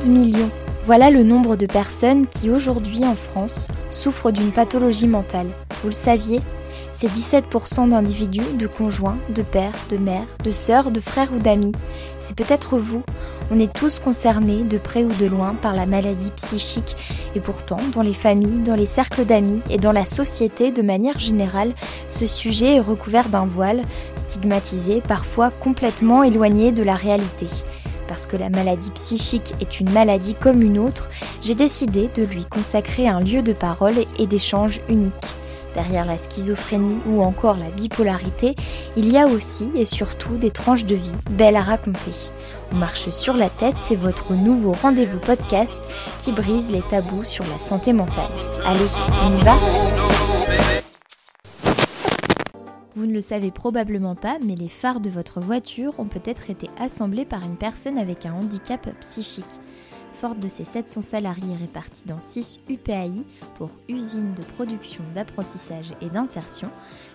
12 millions. Voilà le nombre de personnes qui aujourd'hui en France souffrent d'une pathologie mentale. Vous le saviez C'est 17% d'individus, de conjoints, de pères, de mères, de sœurs, de frères ou d'amis. C'est peut-être vous. On est tous concernés, de près ou de loin, par la maladie psychique. Et pourtant, dans les familles, dans les cercles d'amis et dans la société de manière générale, ce sujet est recouvert d'un voile, stigmatisé, parfois complètement éloigné de la réalité parce que la maladie psychique est une maladie comme une autre, j'ai décidé de lui consacrer un lieu de parole et d'échange unique. Derrière la schizophrénie ou encore la bipolarité, il y a aussi et surtout des tranches de vie belles à raconter. On marche sur la tête, c'est votre nouveau rendez-vous podcast qui brise les tabous sur la santé mentale. Allez, on y va? Vous ne le savez probablement pas, mais les phares de votre voiture ont peut-être été assemblés par une personne avec un handicap psychique. Forte de ses 700 salariés répartis dans 6 UPAI pour usines de production, d'apprentissage et d'insertion,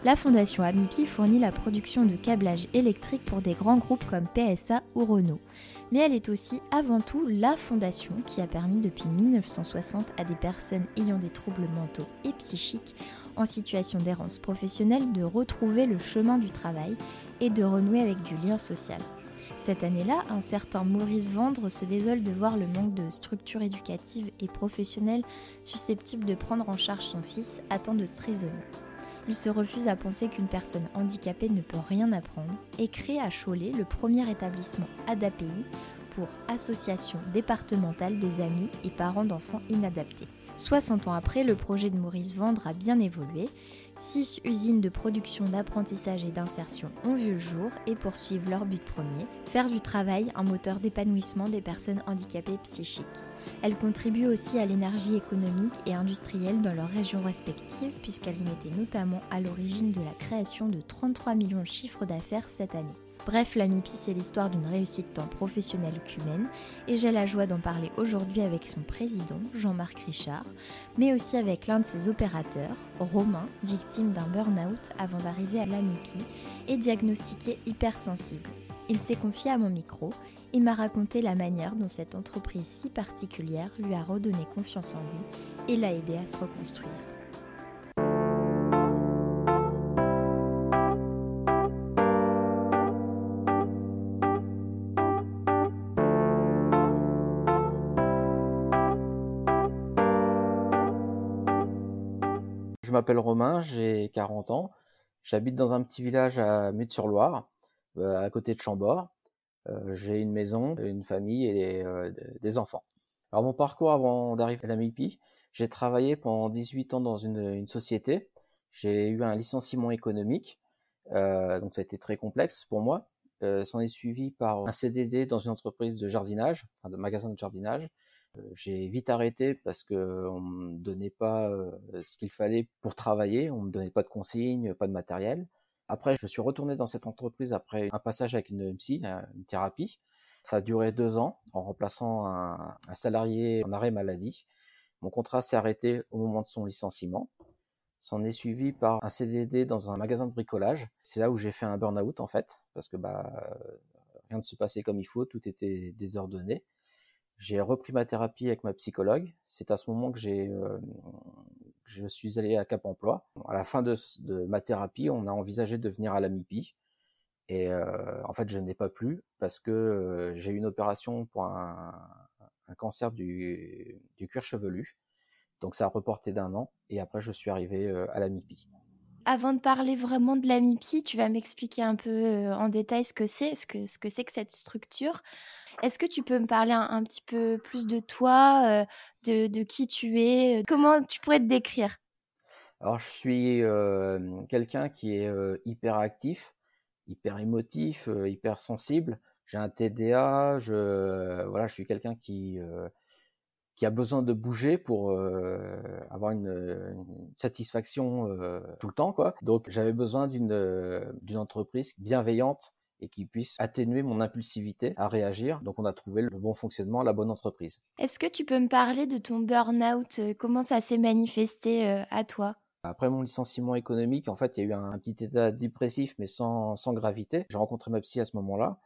la Fondation Amipi fournit la production de câblage électrique pour des grands groupes comme PSA ou Renault. Mais elle est aussi avant tout la fondation qui a permis depuis 1960 à des personnes ayant des troubles mentaux et psychiques en situation d'errance professionnelle de retrouver le chemin du travail et de renouer avec du lien social. Cette année-là, un certain Maurice Vendre se désole de voir le manque de structures éducatives et professionnelles susceptibles de prendre en charge son fils atteint de trisomie. Il se refuse à penser qu'une personne handicapée ne peut rien apprendre et crée à Cholet le premier établissement ADAPI pour Association départementale des amis et parents d'enfants inadaptés. 60 ans après, le projet de Maurice Vendre a bien évolué. Six usines de production d'apprentissage et d'insertion ont vu le jour et poursuivent leur but premier, faire du travail un moteur d'épanouissement des personnes handicapées psychiques. Elles contribuent aussi à l'énergie économique et industrielle dans leurs régions respectives puisqu'elles ont été notamment à l'origine de la création de 33 millions de chiffres d'affaires cette année. Bref, la MIPI, c'est l'histoire d'une réussite tant professionnelle qu'humaine, et j'ai la joie d'en parler aujourd'hui avec son président, Jean-Marc Richard, mais aussi avec l'un de ses opérateurs, Romain, victime d'un burn-out avant d'arriver à la MIPI et diagnostiqué hypersensible. Il s'est confié à mon micro et m'a raconté la manière dont cette entreprise si particulière lui a redonné confiance en lui et l'a aidé à se reconstruire. Je m'appelle Romain, j'ai 40 ans. J'habite dans un petit village à Mute-sur-Loire, euh, à côté de Chambord. Euh, j'ai une maison, une famille et euh, des, enfants. Alors mon parcours avant d'arriver à la MIPI, j'ai travaillé pendant 18 ans dans une, société. J'ai eu un licenciement économique, donc ça a été très complexe pour moi. euh, s'en est suivi par un CDD dans une entreprise de jardinage, enfin de magasin de jardinage. Euh, j'ai vite arrêté parce que on me donnait pas euh, ce qu'il fallait pour travailler, on me donnait pas de consignes, pas de matériel. Après, je suis retourné dans cette entreprise après un passage avec une psy, une thérapie. Ça a duré deux ans en remplaçant un, un salarié en arrêt maladie. Mon contrat s'est arrêté au moment de son licenciement. S'en est suivi par un CDD dans un magasin de bricolage. C'est là où j'ai fait un burn-out en fait, parce que bah rien ne se passait comme il faut, tout était désordonné. J'ai repris ma thérapie avec ma psychologue. C'est à ce moment que j'ai, euh, je suis allé à Cap Emploi. À la fin de, ma thérapie, on a envisagé de venir à la MIPI. Et euh, en fait, je n'ai pas plu parce que euh, j'ai eu une opération pour un, un cancer du, du, cuir chevelu. Donc ça a reporté d'un an. Et après, je suis arrivé euh, à la MIPI. Avant de parler vraiment de la MIPI, tu vas m'expliquer un peu euh, en détail ce que c'est, ce que ce que c'est que cette structure. Est-ce que tu peux me parler un, petit peu plus de toi, euh, de, de, qui tu es, comment tu pourrais te décrire? Alors je suis euh, quelqu'un qui est euh, hyper actif, hyper émotif, hyper sensible. J'ai un TDA, je voilà, je suis quelqu'un qui qui a besoin de bouger pour euh, avoir une, une satisfaction euh, tout le temps quoi. Donc j'avais besoin d'une euh, d'une entreprise bienveillante et qui puisse atténuer mon impulsivité à réagir. Donc on a trouvé le bon fonctionnement, la bonne entreprise. Est-ce que tu peux me parler de ton burn-out? Comment ça s'est manifesté à toi? Après mon licenciement économique, en fait, il y a eu un, un petit état dépressif, mais sans, sans gravité. J'ai rencontré ma psy à ce moment-là.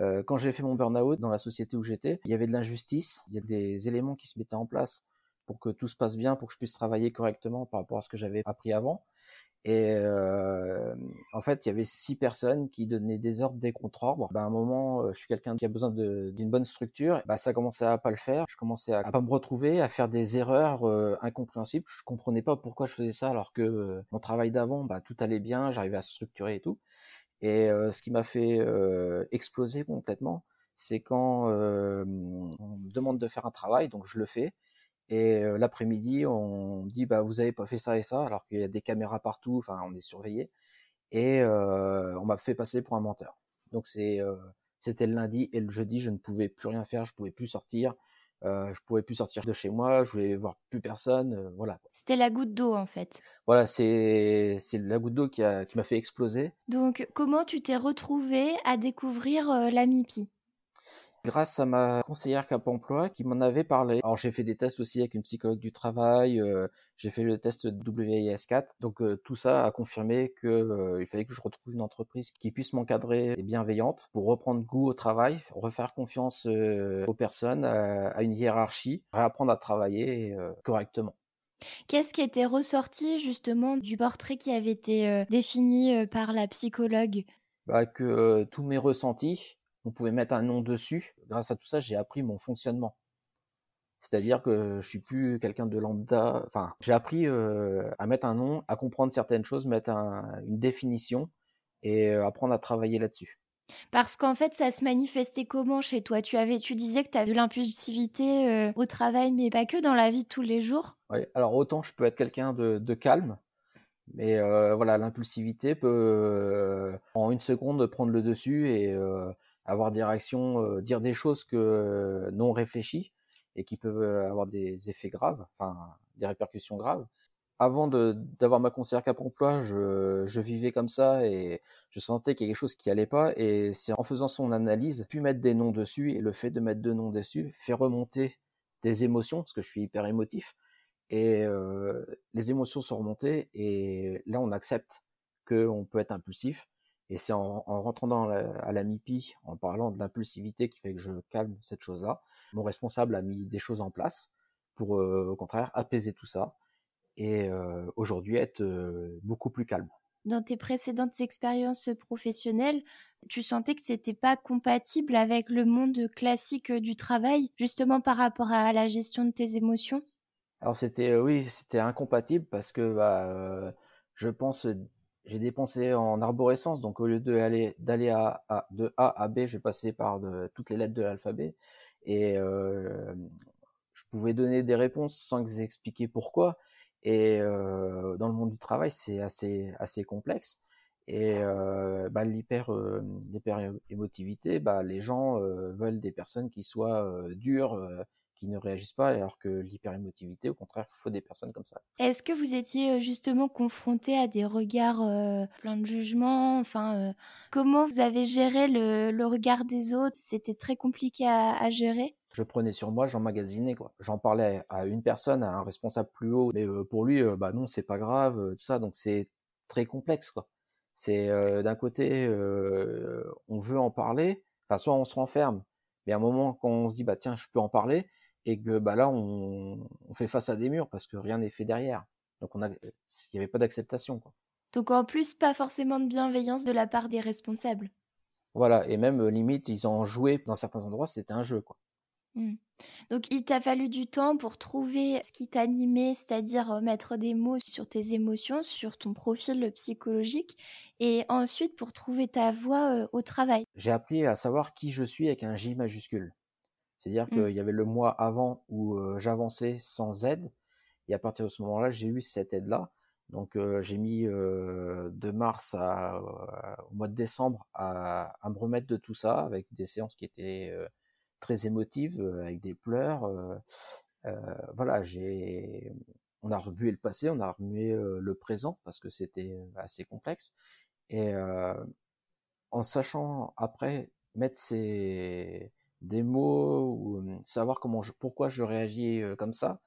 Euh, quand j'ai fait mon burn-out dans la société où j'étais, il y avait de l'injustice, il y a des éléments qui se mettaient en place pour que tout se passe bien, pour que je puisse travailler correctement par rapport à ce que j'avais appris avant. Et euh, en fait, il y avait six personnes qui donnaient des ordres, des contre-ordres. Ben, à un moment, euh, je suis quelqu'un qui a besoin d'une bonne structure. Ben, ça commençait à pas le faire. Je commençais à, à pas me retrouver, à faire des erreurs incompréhensibles. Je comprenais pas pourquoi je faisais ça alors que mon travail d'avant, ben, tout allait bien, j'arrivais à se structurer et tout. Et euh, ce qui m'a fait euh, exploser complètement, c'est quand euh, on me demande de faire un travail, donc je le fais. Et l'après-midi, on me dit bah vous avez pas fait ça et ça, alors qu'il y a des caméras partout, enfin on est surveillé. Et on m'a fait passer pour un menteur. Donc c'est c'était le lundi et le jeudi, je ne pouvais plus rien faire, je pouvais plus sortir, euh, je pouvais plus sortir de chez moi, je voulais voir plus personne, euh, voilà. C'était la goutte d'eau en fait. Voilà, c'est c'est la goutte d'eau qui a qui m'a fait exploser. Donc comment tu t'es retrouvé à découvrir euh, la MIPI grâce à ma conseillère Cap Emploi qui m'en avait parlé. Alors j'ai fait des tests aussi avec une psychologue du travail, euh, j'ai fait le test WIS4, donc euh, tout ça a confirmé que euh, il fallait que je retrouve une entreprise qui puisse m'encadrer et bienveillante pour reprendre goût au travail, refaire confiance euh, aux personnes, à, à, une hiérarchie, réapprendre à travailler correctement. Qu'est-ce qui était ressorti justement du portrait qui avait été défini par la psychologue? Bah, Que tous mes ressentis on pouvait mettre un nom dessus. Grâce à tout ça, j'ai appris mon fonctionnement. C'est-à-dire que je suis plus quelqu'un de lambda. Enfin, j'ai appris euh, à mettre un nom, à comprendre certaines choses, mettre un, une définition et euh, apprendre à travailler là-dessus. Parce qu'en fait, ça se manifestait comment chez toi? Tu avais, tu disais que tu avais de l'impulsivité euh, au travail, mais pas que dans la vie de tous les jours? Oui. Alors autant je peux être quelqu'un de, de, calme, mais voilà, l'impulsivité peut en une seconde prendre le dessus et avoir des réactions, euh, dire des choses que euh, non réfléchies et qui peuvent euh, avoir des effets graves, enfin des répercussions graves. Avant d'avoir ma conseillère Cap Emploi, je, vivais comme ça et je sentais qu'il y a quelque chose qui allait pas. Et c'est en faisant son analyse, puis mettre des noms dessus et le fait de mettre deux noms dessus fait remonter des émotions parce que je suis hyper émotif et les émotions sont remontées et là on accepte qu'on peut être impulsif et c'est en, en, rentrant dans la, à la MIPI, en parlant de l'impulsivité qui fait que je calme cette chose-là, mon responsable a mis des choses en place pour, euh, au contraire, apaiser tout ça et euh, aujourd'hui être euh, beaucoup plus calme. Dans tes précédentes expériences professionnelles, tu sentais que c'était pas compatible avec le monde classique du travail, justement par rapport à la gestion de tes émotions? Alors c'était oui, c'était incompatible parce que bah, je pense j'ai dépensé en arborescence, donc au lieu d'aller de A à B, j'ai passé par toutes les lettres de l'alphabet et euh, je pouvais donner des réponses sans expliquer pourquoi. Et euh, dans le monde du travail, c'est assez assez complexe. Et euh, bah, l'hyper, euh, émotivité, bah, les gens veulent des personnes qui soient dures, qui ne réagissent pas, alors que l'hyper émotivité, au contraire, faut des personnes comme ça. Est-ce que vous étiez euh, justement confronté à des regards euh, pleins de jugement Enfin, euh, comment vous avez géré le, le regard des autres? C'était très compliqué à, à gérer? Je prenais sur moi, j'emmagasinais quoi. J'en parlais à une personne, à un responsable plus haut, mais euh, pour lui, euh, bah non, c'est pas grave, euh, tout ça. Donc c'est très complexe quoi. C'est d'un côté, on veut en parler, enfin soit on se renferme, mais à un moment quand on se dit bah tiens, je peux en parler, et que bah là on, on fait face à des murs parce que rien n'est fait derrière. Donc on a, il n'y avait pas d'acceptation quoi. Donc en plus, pas forcément de bienveillance de la part des responsables. Voilà, et même euh, limite ils en jouaient dans certains endroits, c'était un jeu quoi. Hmm. Donc il t'a fallu du temps pour trouver ce qui t'animait, c'est-à-dire euh, mettre des mots sur tes émotions, sur ton profil psychologique, et ensuite pour trouver ta voie euh, au travail. J'ai appris à savoir qui je suis avec un J majuscule. C'est-à-dire Mm. qu'il y avait le mois avant où euh, j'avançais sans aide, et à partir de ce moment-là, j'ai eu cette aide-là. Donc euh, j'ai mis de mars à, au mois de décembre à, à me remettre de tout ça avec des séances qui étaient très émotives, avec des pleurs. voilà, j'ai, on a remué le passé, on a remué le présent parce que c'était assez complexe. Et euh, en sachant après mettre ces des mots ou euh, savoir comment pourquoi je réagis euh, comme ça,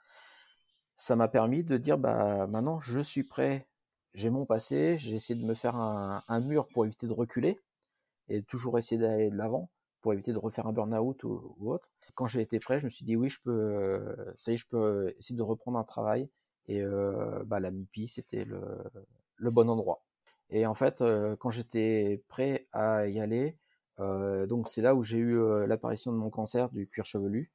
ça m'a permis de dire bah maintenant je suis prêt, j'ai mon passé, j'ai essayé de me faire un, mur pour éviter de reculer et toujours essayer d'aller de l'avant pour éviter de refaire un burn-out ou, autre. Quand j'ai été prêt, je me suis dit oui, je peux, euh, ça y est, je peux essayer de reprendre un travail et bah la MIPI c'était le, bon endroit. Et en fait, quand j'étais prêt à y aller, donc c'est là où j'ai eu euh, l'apparition de mon cancer du cuir chevelu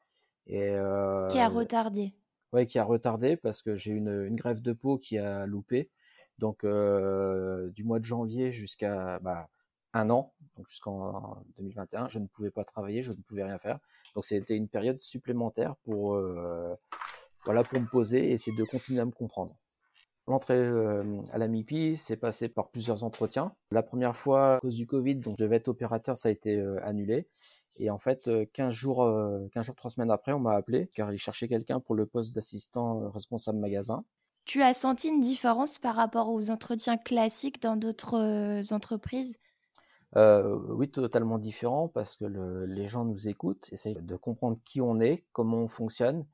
et euh, Qui a retardé. ouais, qui a retardé parce que j'ai une, une greffe de peau qui a loupé. Donc euh, du mois de janvier jusqu'à bah, un an, donc jusqu'en 2021, je ne pouvais pas travailler, je ne pouvais rien faire. Donc c'était une période supplémentaire pour euh, voilà pour me poser et essayer de continuer à me comprendre. L'entrée euh, à la MIPI s'est passée par plusieurs entretiens. La première fois, à cause du Covid, donc je devais être opérateur, ça a été euh, annulé. Et en fait, euh, 15 jours, euh, 15 jours, 3 semaines après, on m'a appelé car ils cherchaient quelqu'un pour le poste d'assistant responsable magasin. Tu as senti une différence par rapport aux entretiens classiques dans d'autres entreprises? Euh, oui, totalement différent parce que le- les gens nous écoutent, essayent de comprendre qui on est, comment on fonctionne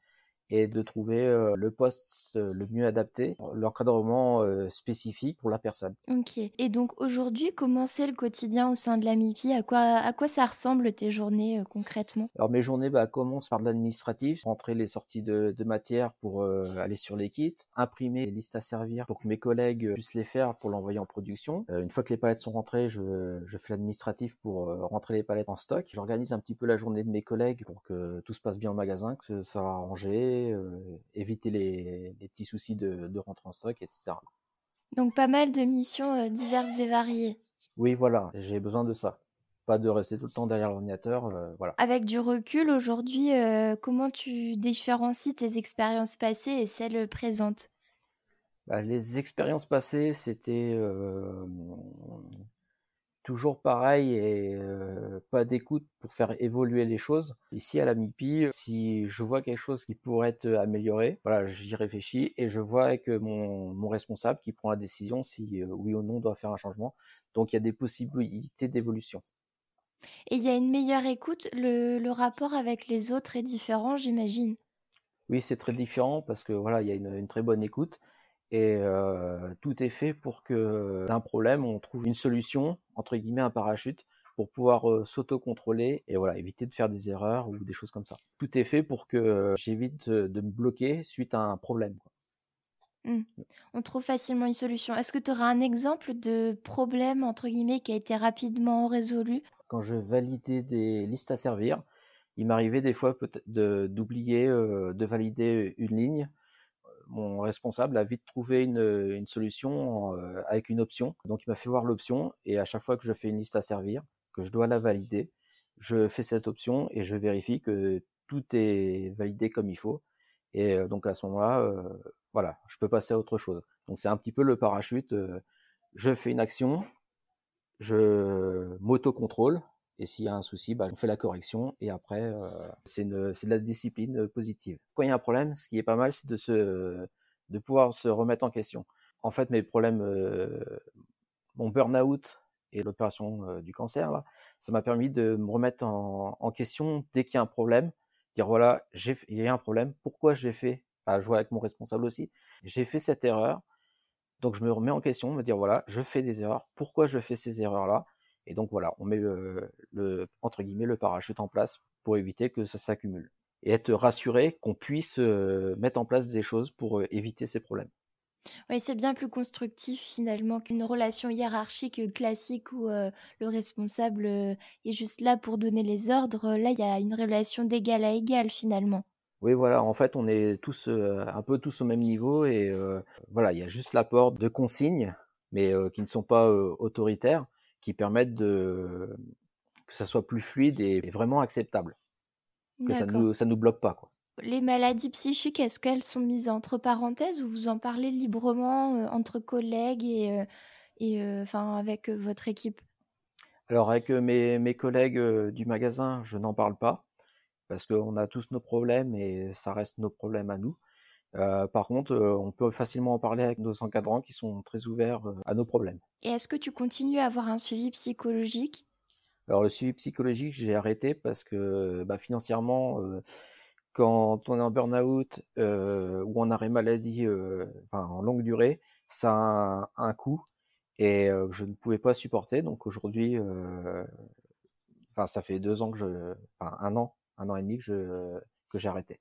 et de trouver le poste le mieux adapté, l'encadrement spécifique pour la personne. Ok. Et donc aujourd'hui, comment c'est le quotidien au sein de la MIPI? À quoi, à quoi ça ressemble tes journées euh, concrètement? Alors mes journées bah, commencent par de l'administratif, rentrer les sorties de, de matière pour euh, aller sur les kits, imprimer les listes à servir pour que mes collègues puissent les faire pour l'envoyer en production. Euh, une fois que les palettes sont rentrées, je, je fais l'administratif pour rentrer les palettes en stock. J'organise un petit peu la journée de mes collègues pour que tout se passe bien au magasin, que ce soit rangé, euh, éviter les, les petits soucis de, de rentrer en stock, etc. Donc pas mal de missions euh, diverses et variées. Oui, voilà, j'ai besoin de ça. Pas de rester tout le temps derrière l'ordinateur, euh, voilà. Avec du recul aujourd'hui, euh, comment tu différencies tes expériences passées et celles présentes? Bah, les expériences passées, c'était toujours pareil et euh, pas d'écoute pour faire évoluer les choses. Ici à la MIPI, si je vois quelque chose qui pourrait être amélioré, voilà, j'y réfléchis et je vois avec mon, mon responsable qui prend la décision si euh, oui ou non on doit faire un changement. Donc il y a des possibilités d'évolution. Et il y a une meilleure écoute, le, le rapport avec les autres est différent, j'imagine? Oui, c'est très différent parce que voilà, il y a une, une très bonne écoute et euh, tout est fait pour que d'un problème, on trouve une solution entre guillemets un parachute pour pouvoir euh, s'auto-contrôler et voilà, éviter de faire des erreurs ou des choses comme ça. Tout est fait pour que j'évite de me bloquer suite à un problème. quoi. On trouve facilement une solution. Est-ce que tu auras un exemple de problème, entre guillemets, qui a été rapidement résolu? Quand je validais des listes à servir, il m'arrivait des fois peut-être de- d'oublier euh, de valider une ligne. Mon responsable a vite trouvé une, solution euh, avec une option. Donc il m'a fait voir l'option et à chaque fois que je fais une liste à servir, que je dois la valider, je fais cette option et je vérifie que tout est validé comme il faut. Et euh, donc à ce moment-là, euh, voilà, je peux passer à autre chose. Donc c'est un petit peu le parachute. je fais une action, je m'auto-contrôle et s'il y a un souci, bah, on fait la correction et après, euh, c'est de la discipline positive. Quand il y a un problème, ce qui est pas mal, c'est de, pouvoir se remettre en question. En fait, mes problèmes, euh, mon burn-out et l'opération euh, du cancer, ça m'a permis de me remettre en, question dès qu'il y a un problème, dire voilà, il y a un problème, pourquoi j'ai fait, à jouer avec mon responsable aussi, j'ai fait cette erreur, donc je me remets en question, me dire voilà, je fais des erreurs, pourquoi je fais ces erreurs-là, et donc voilà, on met le, entre guillemets le parachute en place pour éviter que ça s'accumule. Et être rassuré qu'on puisse euh, mettre en place des choses pour euh, éviter ces problèmes. Oui, c'est bien plus constructif finalement qu'une relation hiérarchique classique où euh, le responsable est juste là pour donner les ordres. Là, il y a une relation d'égal à égal finalement. Oui, voilà, en fait, on est tous un peu tous au même niveau et voilà, il y a juste l'apport de consignes, mais qui ne sont pas autoritaires, qui permettent de que ça soit plus fluide et vraiment acceptable, que ça nous ça nous bloque pas quoi. Les maladies psychiques, est-ce qu'elles sont mises entre parenthèses ou vous en parlez librement euh, entre collègues et, euh, et euh, enfin avec votre équipe? Alors avec mes, mes collègues du magasin, je n'en parle pas parce qu'on a tous nos problèmes et ça reste nos problèmes à nous. Euh, par contre, euh, on peut facilement en parler avec nos encadrants qui sont très ouverts euh, à nos problèmes. Et est-ce que tu continues à avoir un suivi psychologique? Alors le suivi psychologique, j'ai arrêté parce que bah, financièrement, quand on est en burn-out ou en arrêt maladie enfin, en longue durée, ça a un, coût et je ne pouvais pas supporter. Donc aujourd'hui, enfin ça fait deux ans que je, enfin un an, un an et demi que je que j'ai arrêté.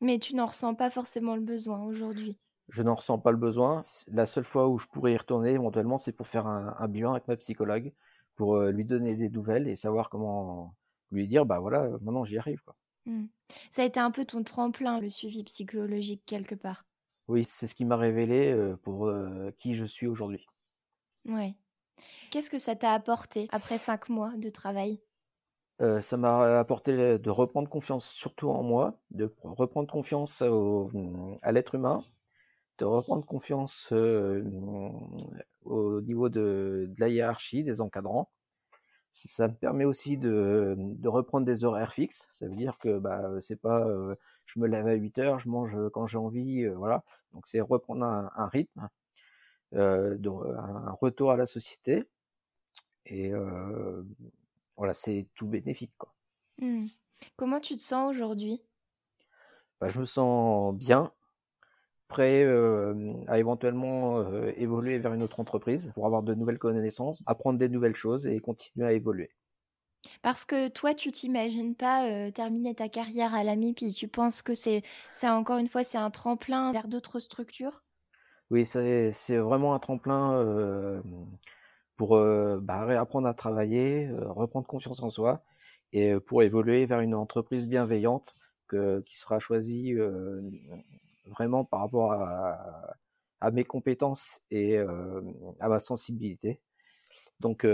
Mais tu n'en ressens pas forcément le besoin aujourd'hui. Je n'en ressens pas le besoin. La seule fois où je pourrais y retourner éventuellement, c'est pour faire un, bilan avec ma psychologue, pour euh, lui donner des nouvelles et savoir comment lui dire, bah voilà, maintenant j'y arrive. Quoi. Mmh. Ça a été un peu ton tremplin, le suivi psychologique quelque part. Oui, c'est ce qui m'a révélé euh, pour euh, qui je suis aujourd'hui. Ouais. Qu'est-ce que ça t'a apporté après cinq mois de travail? Euh, ça m'a apporté de reprendre confiance surtout en moi, de reprendre confiance à l'être humain, de reprendre confiance euh, au niveau de, la hiérarchie, des encadrants. Ça me permet aussi de, reprendre des horaires fixes. Ça veut dire que bah, c'est pas euh, je me lève à 8 heures, je mange quand j'ai envie, voilà. Donc c'est reprendre un, rythme, un retour à la société. Et voilà, c'est tout bénéfique. Quoi. Mmh. Comment tu te sens aujourd'hui? Bah, Je me sens bien, prêt à éventuellement évoluer vers une autre entreprise pour avoir de nouvelles connaissances, apprendre des nouvelles choses et continuer à évoluer. Parce que toi, tu t'imagines pas terminer ta carrière à la MIPI. Tu penses que c'est, c'est encore une fois, c'est un tremplin vers d'autres structures? Oui, c'est, c'est vraiment un tremplin pour bah, réapprendre à travailler, reprendre confiance en soi et pour évoluer vers une entreprise bienveillante qui sera choisie vraiment par rapport à, mes compétences et à ma sensibilité. Donc,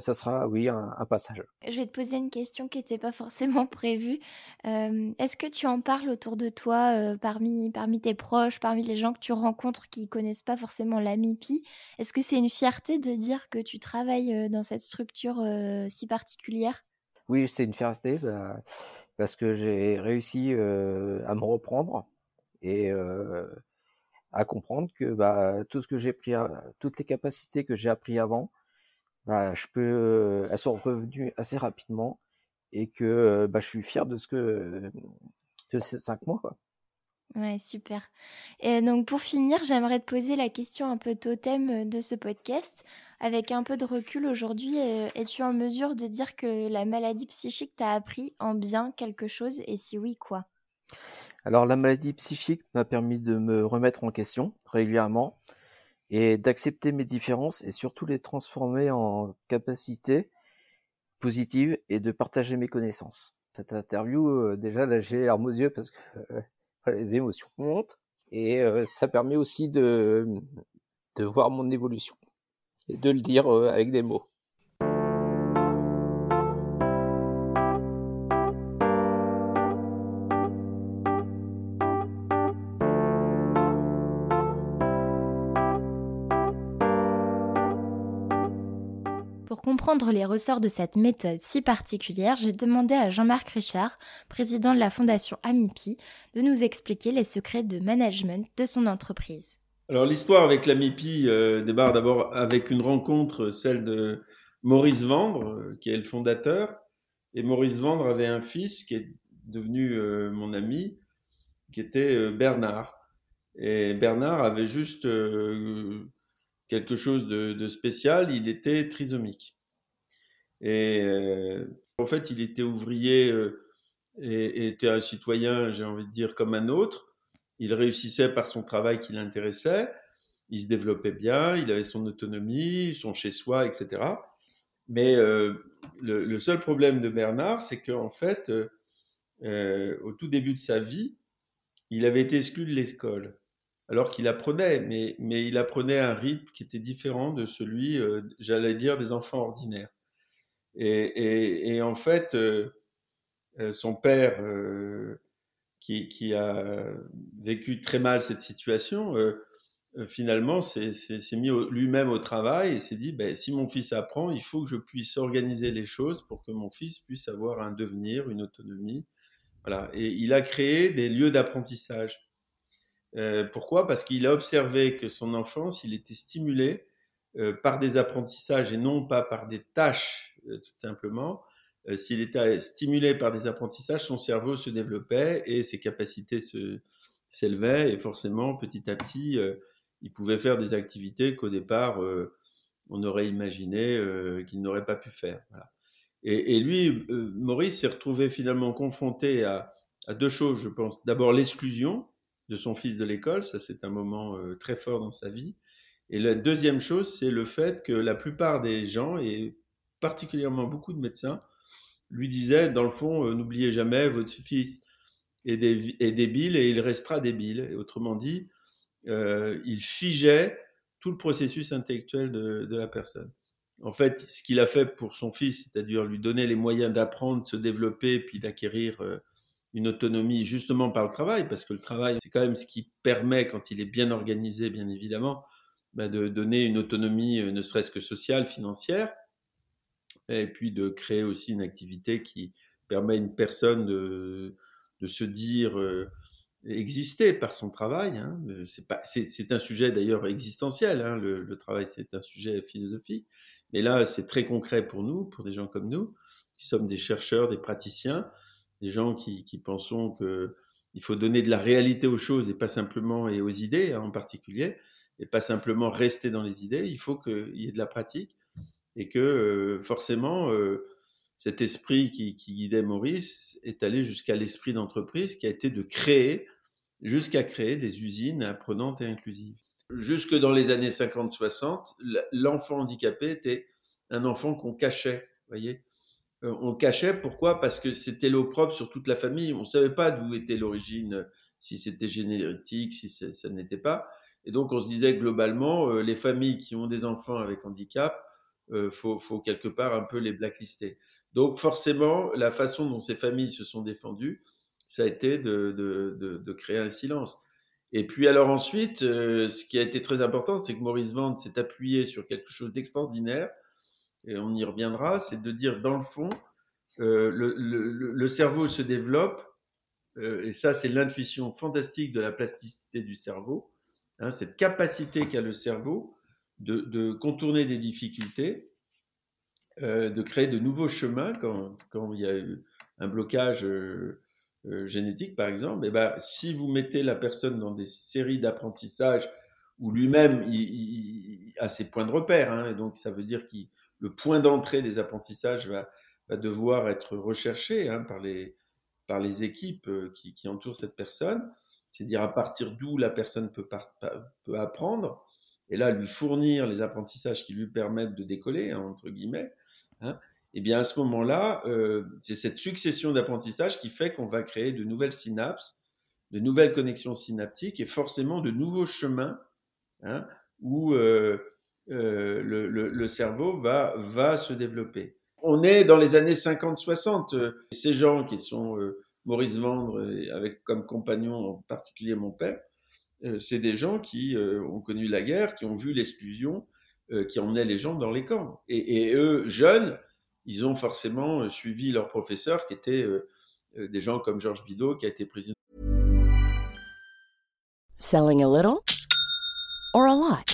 ça sera, oui, un, passage. Je vais te poser une question qui n'était pas forcément prévue. Est-ce que tu en parles autour de toi, parmi, parmi tes proches, parmi les gens que tu rencontres qui connaissent pas forcément la MIPI? Est-ce que c'est une fierté de dire que tu travailles dans cette structure si particulière? Oui, c'est une fierté bah, parce que j'ai réussi à me reprendre et à comprendre que bah, tout ce que j'ai pris, toutes les capacités que j'ai appris avant, bah, je peux, elles sont revenues assez rapidement et que bah, je suis fier de ce que de ces cinq mois quoi. Ouais, super. Et donc pour finir, j'aimerais te poser la question un peu totem de ce podcast. Avec un peu de recul aujourd'hui, es-tu en mesure de dire que la maladie psychique t'a appris en bien quelque chose? Et si oui, quoi? Alors la maladie psychique m'a permis de me remettre en question régulièrement, et d'accepter mes différences et surtout les transformer en capacités positives et de partager mes connaissances. Cette interview, euh, déjà là j'ai larmes aux yeux parce que euh, les émotions montent et euh, ça permet aussi de, de voir mon évolution et de le dire avec des mots. Pour comprendre les ressorts de cette méthode si particulière, j'ai demandé à Jean-Marc Richard, président de la fondation Amipi, de nous expliquer les secrets de management de son entreprise. Alors l'histoire avec l'Amipi euh, démarre d'abord avec une rencontre, celle de Maurice Vendre, euh, qui est le fondateur. Et Maurice Vendre avait un fils qui est devenu euh, mon ami, qui était Bernard. Et Bernard avait juste quelque chose de, spécial, il était trisomique. Et euh, en fait, il était ouvrier euh, et, était un citoyen, j'ai envie de dire, comme un autre. Il réussissait par son travail qui l'intéressait, il se développait bien, il avait son autonomie, son chez-soi, etc. Mais euh, le, seul problème de Bernard, c'est qu'en fait, au tout début de sa vie, il avait été exclu de l'école alors qu'il apprenait, mais, mais il apprenait un rythme qui était différent de celui, euh, j'allais dire, des enfants ordinaires. Et, et, en fait, euh, euh, son père, qui, qui, a vécu très mal cette situation, finalement s'est mis lui-même au travail et s'est dit, ben, si mon fils apprend, il faut que je puisse organiser les choses pour que mon fils puisse avoir un devenir, une autonomie. Voilà. Et il a créé des lieux d'apprentissage. Euh, pourquoi? Parce qu'il a observé que son enfance, il était stimulé euh, par des apprentissages et non pas par des tâches, euh, tout simplement. S'il était stimulé par des apprentissages, son cerveau se développait et ses capacités s'élevaient et forcément, petit à petit, il pouvait faire des activités qu'au départ, on aurait imaginé qu'il n'aurait pas pu faire. Et, lui, Maurice s'est retrouvé finalement confronté à deux choses, je pense. D'abord l'exclusion, de son fils de l'école, ça c'est un moment euh, très fort dans sa vie. Et la deuxième chose, c'est le fait que la plupart des gens, et particulièrement beaucoup de médecins, lui disaient, dans le fond, euh, n'oubliez jamais, votre fils est, débile et il restera débile. Et autrement dit, euh, il figeait tout le processus intellectuel de, de, la personne. En fait, ce qu'il a fait pour son fils, c'est-à-dire lui donner les moyens d'apprendre, se développer, puis d'acquérir une autonomie justement par le travail, parce que le travail, c'est quand même ce qui permet, quand il est bien organisé, bien évidemment, bah, de donner une autonomie, euh, ne serait-ce que sociale, financière, et puis de créer aussi une activité qui permet à une personne de, de se dire euh, exister par son travail. Hein. C'est un sujet d'ailleurs existentiel, hein. le, travail c'est un sujet philosophique, mais là c'est très concret pour nous, pour des gens comme nous, qui sommes des chercheurs, des praticiens, des gens qui, pensons que il faut donner de la réalité aux choses et pas simplement et aux idées hein, en particulier et pas simplement rester dans les idées. Il faut qu'il y ait de la pratique et que euh, forcément euh, cet esprit qui, qui, guidait Maurice est allé jusqu'à l'esprit d'entreprise qui a été de créer jusqu'à créer des usines apprenantes et inclusives. Jusque dans les années 50-60, l'enfant handicapé était un enfant qu'on cachait, voyez euh, on cachait. Pourquoi? Parce que c'était l'opprobre sur toute la famille. On ne savait pas d'où était l'origine, si c'était génétique, si ça n'était pas. Et donc on se disait globalement, euh, les familles qui ont des enfants avec handicap, euh, faut, faut quelque part un peu les blacklister. Donc forcément, la façon dont ces familles se sont défendues, ça a été de, de, de, créer un silence. Et puis alors ensuite, ce qui a été très important, c'est que Maurice Vande s'est appuyé sur quelque chose d'extraordinaire, et on y reviendra, c'est de dire dans le fond, euh, le, le, le, cerveau se développe, euh, et ça c'est l'intuition fantastique de la plasticité du cerveau, hein, cette capacité qu'a le cerveau de, de, contourner des difficultés, euh, de créer de nouveaux chemins quand, quand il y a un blocage génétique par exemple, et ben, si vous mettez la personne dans des séries d'apprentissage où lui-même il, a ses points de repère, hein, et donc ça veut dire qu'il le point d'entrée des apprentissages va, devoir être recherché hein, par, les, par les équipes euh, qui, entourent cette personne, c'est-à-dire à partir d'où la personne peut, peut, apprendre, et là lui fournir les apprentissages qui lui permettent de décoller, hein, entre guillemets. Hein, et bien à ce moment-là, euh, c'est cette succession d'apprentissages qui fait qu'on va créer de nouvelles synapses, de nouvelles connexions synaptiques et forcément de nouveaux chemins hein, où euh, euh, le, le, cerveau va, va se développer. On est dans les années 50-60. Euh, ces gens qui sont euh, Maurice Vendre, avec comme compagnon en particulier mon père, c'est des gens qui ont connu la guerre, qui ont vu l'exclusion, qui emmenaient les gens dans les camps. Et, et, eux, jeunes, ils ont forcément suivi leurs professeurs qui étaient des gens comme Georges Bidault, qui a été président. Selling a little or a lot?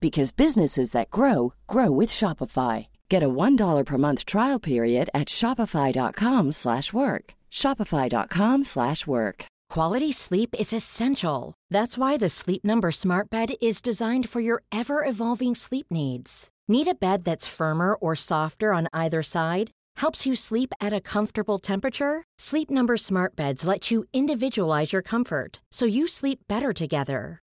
because businesses that grow grow with Shopify. Get a $1 per month trial period at shopify.com/work. shopify.com/work. Quality sleep is essential. That's why the Sleep Number Smart Bed is designed for your ever-evolving sleep needs. Need a bed that's firmer or softer on either side? Helps you sleep at a comfortable temperature? Sleep Number Smart Beds let you individualize your comfort so you sleep better together.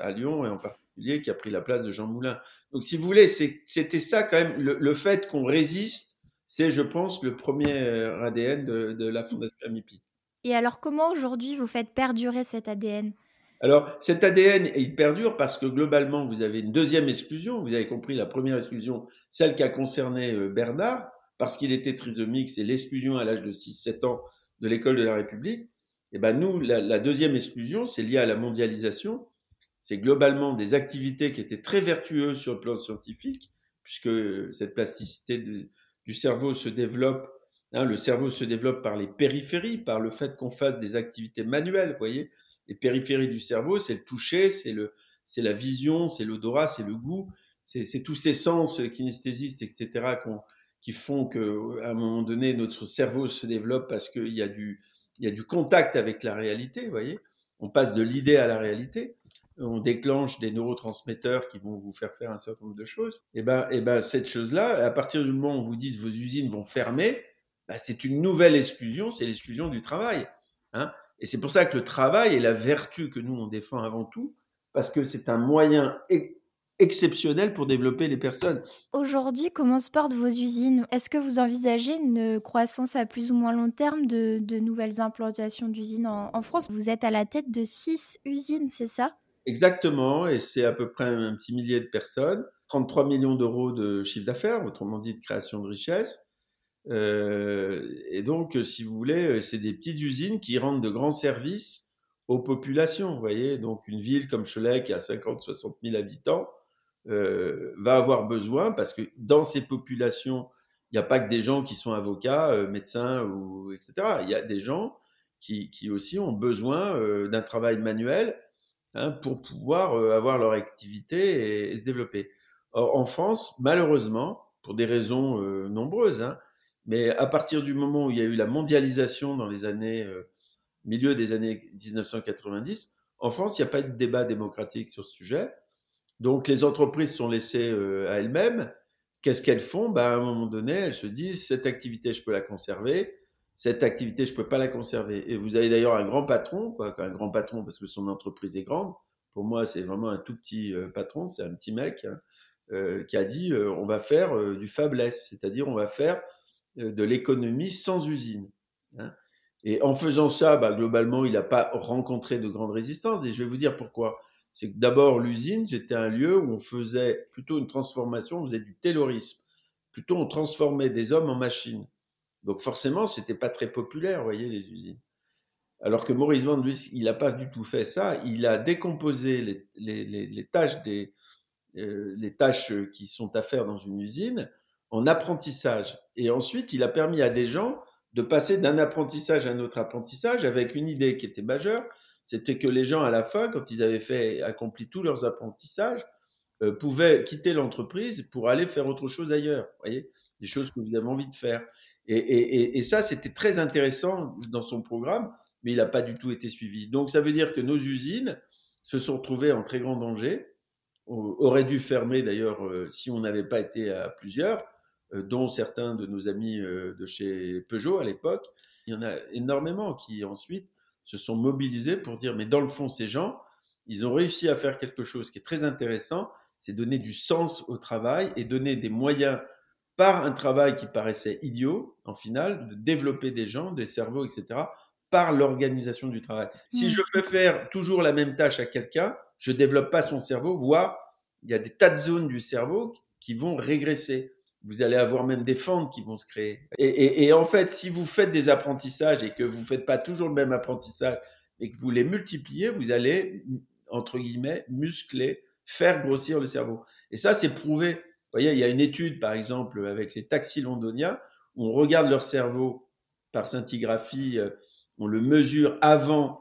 à Lyon et en particulier qui a pris la place de Jean Moulin. Donc, si vous voulez, c'était ça quand même, le, le fait qu'on résiste, c'est, je pense, le premier euh, ADN de, de la Fondation Amipi. Et alors, comment aujourd'hui vous faites perdurer cet ADN alors, cet ADN, il perdure parce que globalement, vous avez une deuxième exclusion. Vous avez compris, la première exclusion, celle qui a concerné euh, Bernard, parce qu'il était trisomique, c'est l'exclusion à l'âge de 6-7 ans de l'école de la République. Et eh ben nous, la, la deuxième exclusion, c'est lié à la mondialisation c'est globalement des activités qui étaient très vertueuses sur le plan scientifique, puisque cette plasticité du cerveau se développe. Hein, le cerveau se développe par les périphéries, par le fait qu'on fasse des activités manuelles. Vous voyez, les périphéries du cerveau, c'est le toucher, c'est le, c'est la vision, c'est l'odorat, c'est le goût, c'est tous ces sens kinesthésistes, etc., qui font que, à un moment donné, notre cerveau se développe parce qu'il y a du, il y a du contact avec la réalité. Vous voyez, on passe de l'idée à la réalité on déclenche des neurotransmetteurs qui vont vous faire faire un certain nombre de choses, et eh ben, et eh ben cette chose-là, à partir du moment où on vous dit vos usines vont fermer, ben c'est une nouvelle exclusion, c'est l'exclusion du travail. Hein et c'est pour ça que le travail est la vertu que nous on défend avant tout, parce que c'est un moyen exceptionnel pour développer les personnes. Aujourd'hui, comment se portent vos usines? Est-ce que vous envisagez une croissance à plus ou moins long terme de, nouvelles implantations d'usines en, en France? Vous êtes à la tête de six usines, c'est ça? Exactement, et c'est à peu près un petit millier de personnes, 33 millions d'euros de chiffre d'affaires, autrement dit de création de richesse. Euh, et donc, si vous voulez, c'est des petites usines qui rendent de grands services aux populations. Vous voyez, donc une ville comme Cholet qui a 50-60 000 habitants euh, va avoir besoin, parce que dans ces populations, il n'y a pas que des gens qui sont avocats, euh, médecins ou etc. Il y a des gens qui, qui aussi ont besoin euh, d'un travail manuel Hein, pour pouvoir avoir leur activité et, se développer. en France, malheureusement, pour des raisons nombreuses, hein, mais à partir du moment où il y a eu la mondialisation dans les années, milieu des années 1990, en France, il n'y a pas de débat démocratique sur ce sujet. Donc les entreprises sont laissées à elles-mêmes. Qu'est-ce qu'elles font? Ben, À un moment donné, elles se disent, cette activité, je peux la conserver, cette activité, je peux pas la conserver. Et vous avez d'ailleurs un grand patron, quoi, un grand patron parce que son entreprise est grande. Pour moi, c'est vraiment un tout petit euh, patron, c'est un petit mec hein, euh, qui a dit euh, on va faire du fabless, c'est-à-dire on va faire de l'économie sans usine. Hein. Et en faisant ça, bah, globalement, il n'a pas rencontré de grande résistance. Et je vais vous dire pourquoi. C'est que d'abord, l'usine, c'était un lieu où on faisait plutôt une transformation, on faisait du taylorisme. Plutôt, on transformait des hommes en machines. Donc forcément, c'était pas très populaire, vous voyez, les usines. Alors que Maurice Vand, lui, il n'a pas du tout fait ça. Il a décomposé les, tâches des, euh, les tâches qui sont à faire dans une usine en apprentissage. Et ensuite, il a permis à des gens de passer d'un apprentissage à un autre apprentissage avec une idée qui était majeure. C'était que les gens, à la fin, quand ils avaient fait, accompli tous leurs apprentissages, euh, pouvaient quitter l'entreprise pour aller faire autre chose ailleurs. Voyez, des choses que vous avez envie de faire. Et, et, et ça, c'était très intéressant dans son programme, mais il n'a pas du tout été suivi. Donc ça veut dire que nos usines se sont retrouvées en très grand danger, auraient dû fermer d'ailleurs euh, si on n'avait pas été à plusieurs, euh, dont certains de nos amis euh, de chez Peugeot à l'époque. Il y en a énormément qui ensuite se sont mobilisés pour dire, mais dans le fond, ces gens, ils ont réussi à faire quelque chose qui est très intéressant, c'est donner du sens au travail et donner des moyens par un travail qui paraissait idiot, en final, de développer des gens, des cerveaux, etc., par l'organisation du travail. Si mmh. je fais faire toujours la même tâche à quelqu'un, je développe pas son cerveau, voire il y a des tas de zones du cerveau qui vont régresser. Vous allez avoir même des fentes qui vont se créer. Et, et, et en fait, si vous faites des apprentissages et que vous ne faites pas toujours le même apprentissage et que vous les multipliez, vous allez, entre guillemets, muscler, faire grossir le cerveau. Et ça, c'est prouvé. Vous voyez, il y a une étude, par exemple, avec les taxis londoniens, où on regarde leur cerveau par scintigraphie, euh, on le mesure avant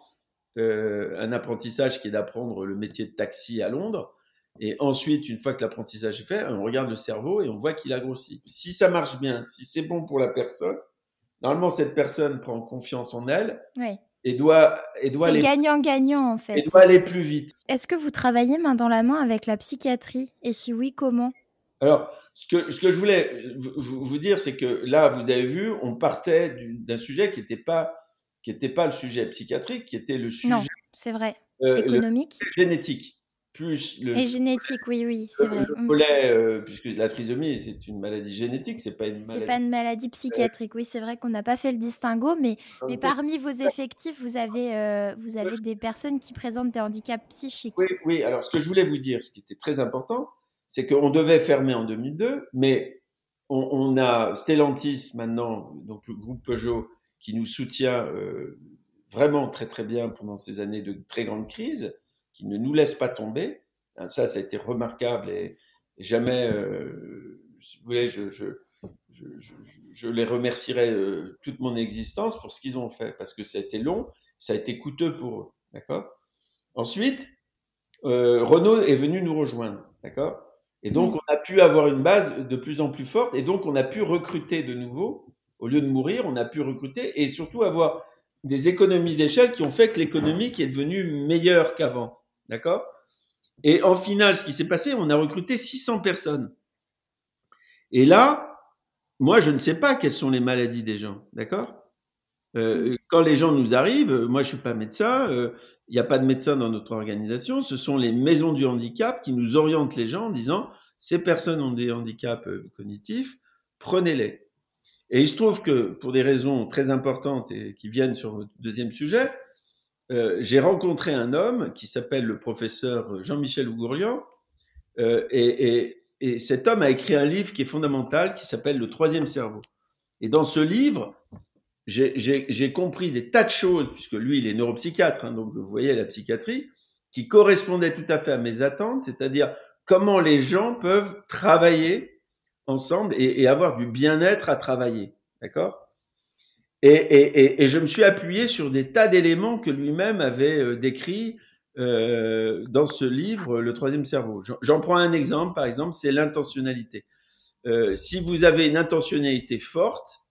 euh, un apprentissage qui est d'apprendre le métier de taxi à Londres. Et ensuite, une fois que l'apprentissage est fait, on regarde le cerveau et on voit qu'il a grossi. Si ça marche bien, si c'est bon pour la personne, normalement, cette personne prend confiance en elle oui. et doit, et doit aller. gagnant-gagnant, en fait. Et doit aller plus vite. Est-ce que vous travaillez main dans la main avec la psychiatrie? Et si oui, comment? Alors, ce que, ce que je voulais vous, dire, c'est que là, vous avez vu, on partait d'un sujet qui n'était pas, qui pas le sujet psychiatrique, qui était le sujet. Non, c'est vrai. Euh, Économique. génétique plus le. Et génétique, oui, oui, c'est vrai. Le volet, mm. euh, puisque la trisomie, c'est une maladie génétique, c'est pas une maladie. C'est pas une maladie psychiatrique, oui, c'est vrai qu'on n'a pas fait le distinguo, mais, mais parmi vos effectifs, vous avez, euh, vous avez des personnes qui présentent des handicaps psychiques. Oui, oui, alors ce que je voulais vous dire, ce qui était très important, c'est qu'on devait fermer en 2002, mais on, on, a Stellantis maintenant, donc le groupe Peugeot, qui nous soutient euh, vraiment très très bien pendant ces années de très grande crise qui ne nous laisse pas tomber. Hein, ça, ça a été remarquable et, jamais, euh, si vous voulez, je, je, je, je les remercierai euh, toute mon existence pour ce qu'ils ont fait, parce que ça a été long, ça a été coûteux pour eux, d'accord? Ensuite, euh, Renault est venu nous rejoindre, d'accord? Et donc, on a pu avoir une base de plus en plus forte, et donc on a pu recruter de nouveau, au lieu de mourir, on a pu recruter, et surtout avoir des économies d'échelle qui ont fait que l'économie qui est devenue meilleure qu'avant. D'accord? Et en finale, ce qui s'est passé, on a recruté 600 personnes. Et là, moi, je ne sais pas quelles sont les maladies des gens. D'accord? Euh, Quand les gens nous arrivent, moi, je suis pas médecin. Euh, il n'y a pas de médecin dans notre organisation. Ce sont les maisons du handicap qui nous orientent les gens en disant ces personnes ont des handicaps euh, cognitifs, prenez-les. Et il se trouve que pour des raisons très importantes et qui viennent sur votre deuxième sujet, euh, j'ai rencontré un homme qui s'appelle le professeur Jean-Michel Ougourian, euh, et, et, et, cet homme a écrit un livre qui est fondamental, qui s'appelle Le troisième cerveau. Et dans ce livre, j'ai compris des tas de choses, puisque lui, il est neuropsychiatre, hein, donc vous voyez la psychiatrie, qui correspondaient tout à fait à mes attentes, c'est-à-dire comment les gens peuvent travailler ensemble et, et avoir du bien-être à travailler. D'accord? Et, et, et, je me suis appuyé sur des tas d'éléments que lui-même avait euh, décrits euh, dans ce livre, Le troisième cerveau. J'en prends un exemple, par exemple, c'est l'intentionnalité. Euh, si vous avez une intentionnalité forte,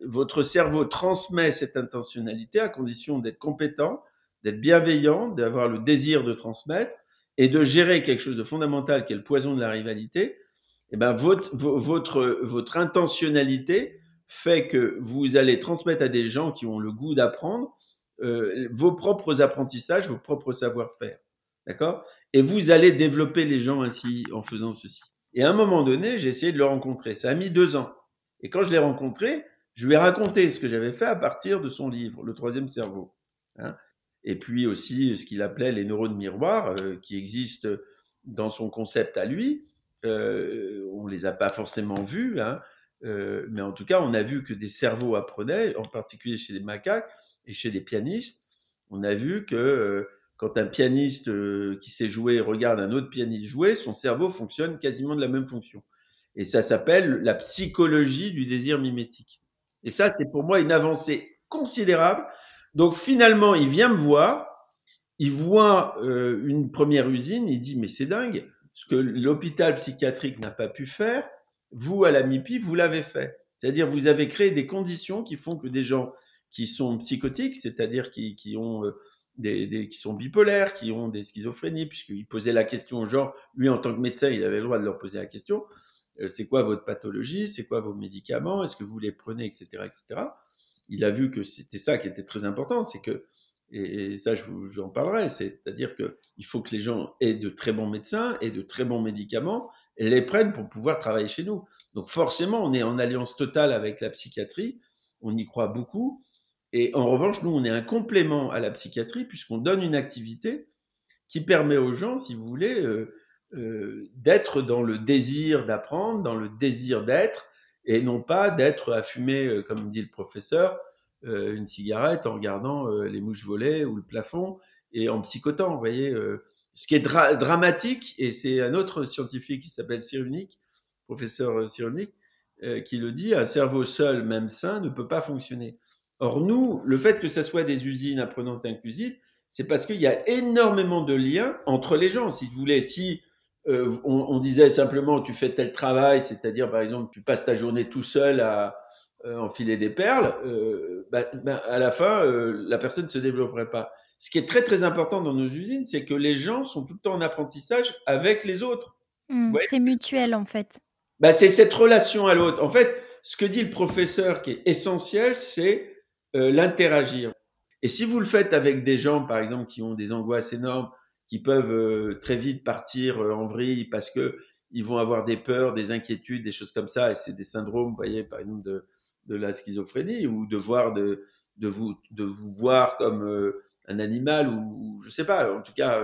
votre cerveau transmet cette intentionnalité à condition d'être compétent, d'être bienveillant, d'avoir le désir de transmettre et de gérer quelque chose de fondamental qui est le poison de la rivalité. Et eh ben votre, votre, votre intentionnalité fait que vous allez transmettre à des gens qui ont le goût d'apprendre euh, vos propres apprentissages, vos propres savoir-faire. D'accord? Et vous allez développer les gens ainsi en faisant ceci. Et à un moment donné, j'ai essayé de le rencontrer. Ça a mis deux ans. Et quand je l'ai rencontré, je lui ai raconté ce que j'avais fait à partir de son livre, Le troisième cerveau. Hein et puis aussi ce qu'il appelait les neurones miroirs, euh, qui existent dans son concept à lui. Euh, on les a pas forcément vus, hein, euh, mais en tout cas, on a vu que des cerveaux apprenaient, en particulier chez les macaques et chez les pianistes. On a vu que euh, quand un pianiste euh, qui sait jouer regarde un autre pianiste jouer, son cerveau fonctionne quasiment de la même fonction. Et ça s'appelle la psychologie du désir mimétique. Et ça, c'est pour moi une avancée considérable. Donc finalement, il vient me voir, il voit une première usine, il dit mais c'est dingue, ce que l'hôpital psychiatrique n'a pas pu faire, vous, à la MIPI, vous l'avez fait. C'est-à-dire, vous avez créé des conditions qui font que des gens qui sont psychotiques, c'est-à-dire qui, qui ont euh, des, des, qui sont bipolaires, qui ont des schizophrénies, puisqu'il posait la question genre, lui en tant que médecin, il avait le droit de leur poser la question, euh, c'est quoi votre pathologie, c'est quoi vos médicaments, est-ce que vous les prenez, etc., etc. Il a vu que c'était ça qui était très important, c'est que et, ça, j'en parlerai, c'est-à-dire qu'il faut que les gens aient de très bons médecins et de très bons médicaments les prennent pour pouvoir travailler chez nous. Donc forcément, on est en alliance totale avec la psychiatrie, on y croit beaucoup. Et en revanche, nous, on est un complément à la psychiatrie puisqu'on donne une activité qui permet aux gens, si vous voulez, euh, euh, d'être dans le désir d'apprendre, dans le désir d'être, et non pas d'être à fumer, euh, comme dit le professeur, euh, une cigarette en regardant euh, les mouches voler ou le plafond et en psychotant. Vous voyez, ce qui est dramatique, et c'est un autre scientifique qui s'appelle Cyrulnik, professeur Cyrulnik, qui le dit, un cerveau seul, même sain, ne peut pas fonctionner. Or, nous, le fait que ce soit des usines apprenantes inclusives, c'est parce qu'il y a énormément de liens entre les gens. Si vous voulez, si euh, on, on, disait simplement tu fais tel travail, c'est-à-dire par exemple tu passes ta journée tout seul à euh, enfiler des perles, euh, bah, bah, à la fin euh, la personne ne se développerait pas. Ce qui est très très important dans nos usines, c'est que les gens sont tout le temps en apprentissage avec les autres. Mmh, c'est mutuel en fait. Bah, c'est cette relation à l'autre. En fait, ce que dit le professeur qui est essentiel, c'est l'interagir. Et si vous le faites avec des gens, par exemple, qui ont des angoisses énormes, qui peuvent euh, très vite partir euh, en vrille parce que ils vont avoir des peurs, des inquiétudes, des choses comme ça, et c'est des syndromes, vous voyez, par exemple de, de la schizophrénie ou de voir de, de vous de vous voir comme euh, un animal ou, je sais pas, en tout cas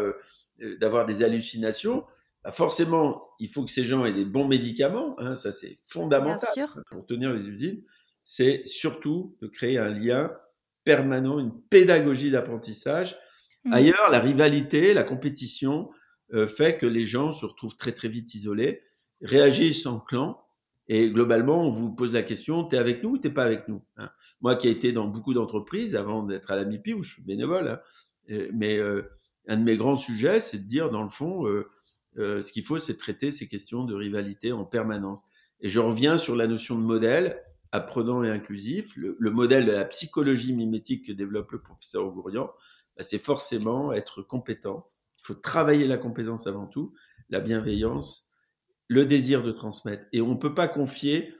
d'avoir des hallucinations. Bah forcément, il faut que ces gens aient des bons médicaments, hein, ça c'est fondamental pour tenir les usines. C'est surtout de créer un lien permanent, une pédagogie d'apprentissage Mmh. Ailleurs, la rivalité, la compétition euh, fait que les gens se retrouvent très très vite isolés, réagissent en clan, et globalement, on vous pose la question, t'es avec nous ou t'es pas avec nous hein? Moi qui ai été dans beaucoup d'entreprises avant d'être à la MIPI, où je suis bénévole, hein, euh, mais euh, un de mes grands sujets, c'est de dire, dans le fond, ce qu'il faut, c'est traiter ces questions de rivalité en permanence. Et je reviens sur la notion de modèle apprenant et inclusif, le, le modèle de la psychologie mimétique que développe le professeur Augourian, bah, c'est forcément être compétent. Il faut travailler la compétence avant tout, la bienveillance, le désir de transmettre. Et on ne peut pas confier,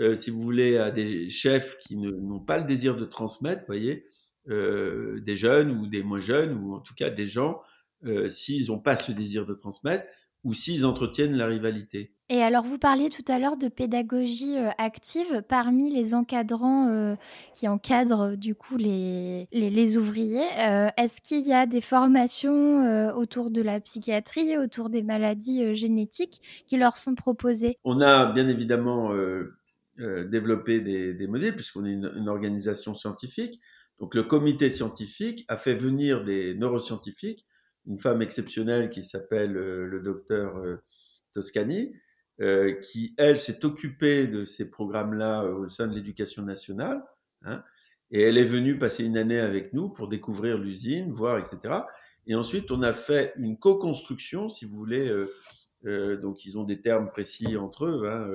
euh, si vous voulez, à des chefs qui n'ont pas le désir de transmettre, voyez, euh, des jeunes ou des moins jeunes, ou en tout cas des gens, euh, s'ils n'ont pas ce désir de transmettre, ou s'ils entretiennent la rivalité. Et alors, vous parliez tout à l'heure de pédagogie euh, active. Parmi les encadrants euh, qui encadrent du coup les, les, ouvriers, euh, est-ce qu'il y a des formations autour de la psychiatrie, autour des maladies génétiques qui leur sont proposées? On a bien évidemment développé des, des modèles puisqu'on est une, une organisation scientifique. Donc, le comité scientifique a fait venir des neuroscientifiques une femme exceptionnelle qui s'appelle euh, le docteur euh, Toscani, euh, qui, elle, s'est occupée de ces programmes-là au sein de l'éducation nationale. Hein, et elle est venue passer une année avec nous pour découvrir l'usine, voir, etc. Et ensuite, on a fait une co-construction, si vous voulez. Euh, donc, ils ont des termes précis entre eux, hein,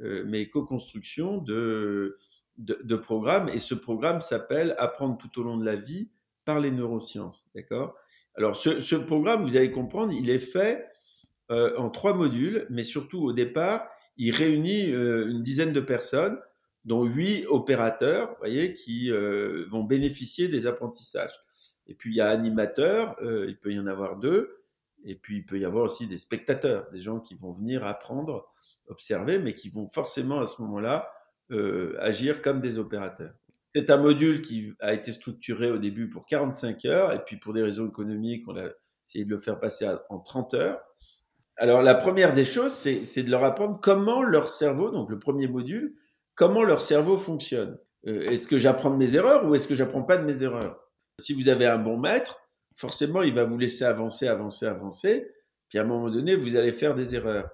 euh, mais co-construction de, de, de programmes. Et ce programme s'appelle Apprendre tout au long de la vie par les neurosciences. D'accord? Alors, ce, programme, vous allez comprendre, il est fait euh, en trois modules, mais surtout au départ, il réunit euh, une dizaine de personnes, dont huit opérateurs, voyez, qui euh, vont bénéficier des apprentissages. Et puis, il y a animateurs, il peut y en avoir deux, et puis il peut y avoir aussi des spectateurs, des gens qui vont venir apprendre, observer, mais qui vont forcément à ce moment-là agir comme des opérateurs. C'est un module qui a été structuré au début pour 45 heures, et puis pour des raisons économiques, on a essayé de le faire passer en 30 heures. Alors la première des choses, c'est de leur apprendre comment leur cerveau, donc le premier module, comment leur cerveau fonctionne. Euh, est-ce que j'apprends de mes erreurs ou est-ce que j'apprends pas de mes erreurs? Si vous avez un bon maître, forcément, il va vous laisser avancer, avancer, avancer, puis à un moment donné, vous allez faire des erreurs.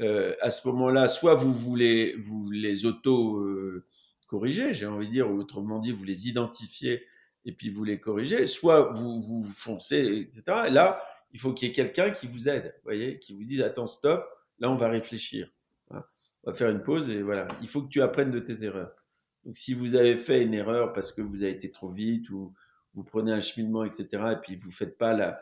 Euh, à ce moment-là, soit vous voulez vous les auto euh, corriger, j'ai envie de dire, autrement dit, vous les identifiez et puis vous les corrigez, soit vous, vous foncez, etc. Et là, il faut qu'il y ait quelqu'un qui vous aide, voyez, qui vous dise, attends, stop, là, on va réfléchir. on va faire une pause et voilà. Il faut que tu apprennes de tes erreurs. Donc, si vous avez fait une erreur parce que vous avez été trop vite ou vous prenez un cheminement, etc., et puis vous faites pas la,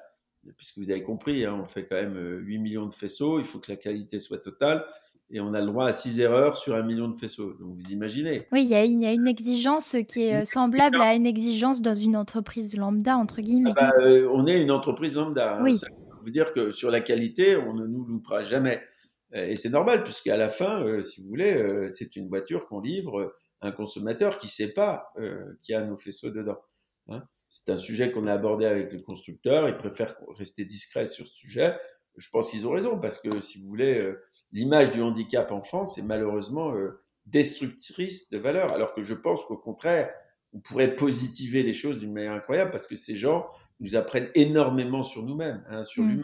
puisque vous avez compris, hein, on fait quand même 8 millions de faisceaux, il faut que la qualité soit totale et on a le droit à 6 erreurs sur un million de faisceaux. Donc vous imaginez. Oui, il y, a une exigence qui est euh, semblable à une exigence dans une entreprise lambda, entre guillemets. Ah bah, euh, on est une entreprise lambda. Hein. Oui. Ça veut dire que sur la qualité, on ne nous loupera jamais. Euh, et c'est normal, puisqu'à la fin, si vous voulez, c'est une voiture qu'on livre à un consommateur qui ne sait pas qu'il y a nos faisceaux dedans. Hein. C'est un sujet qu'on a abordé avec le constructeur. Ils préfèrent rester discrets sur ce sujet. Je pense qu'ils ont raison, parce que si vous voulez l'image du handicap en France est malheureusement euh, destructrice de valeur, alors que je pense qu'au contraire, on pourrait positiver les choses d'une manière incroyable parce que ces gens nous apprennent énormément sur nous-mêmes, hein, sur mmh. l'humain.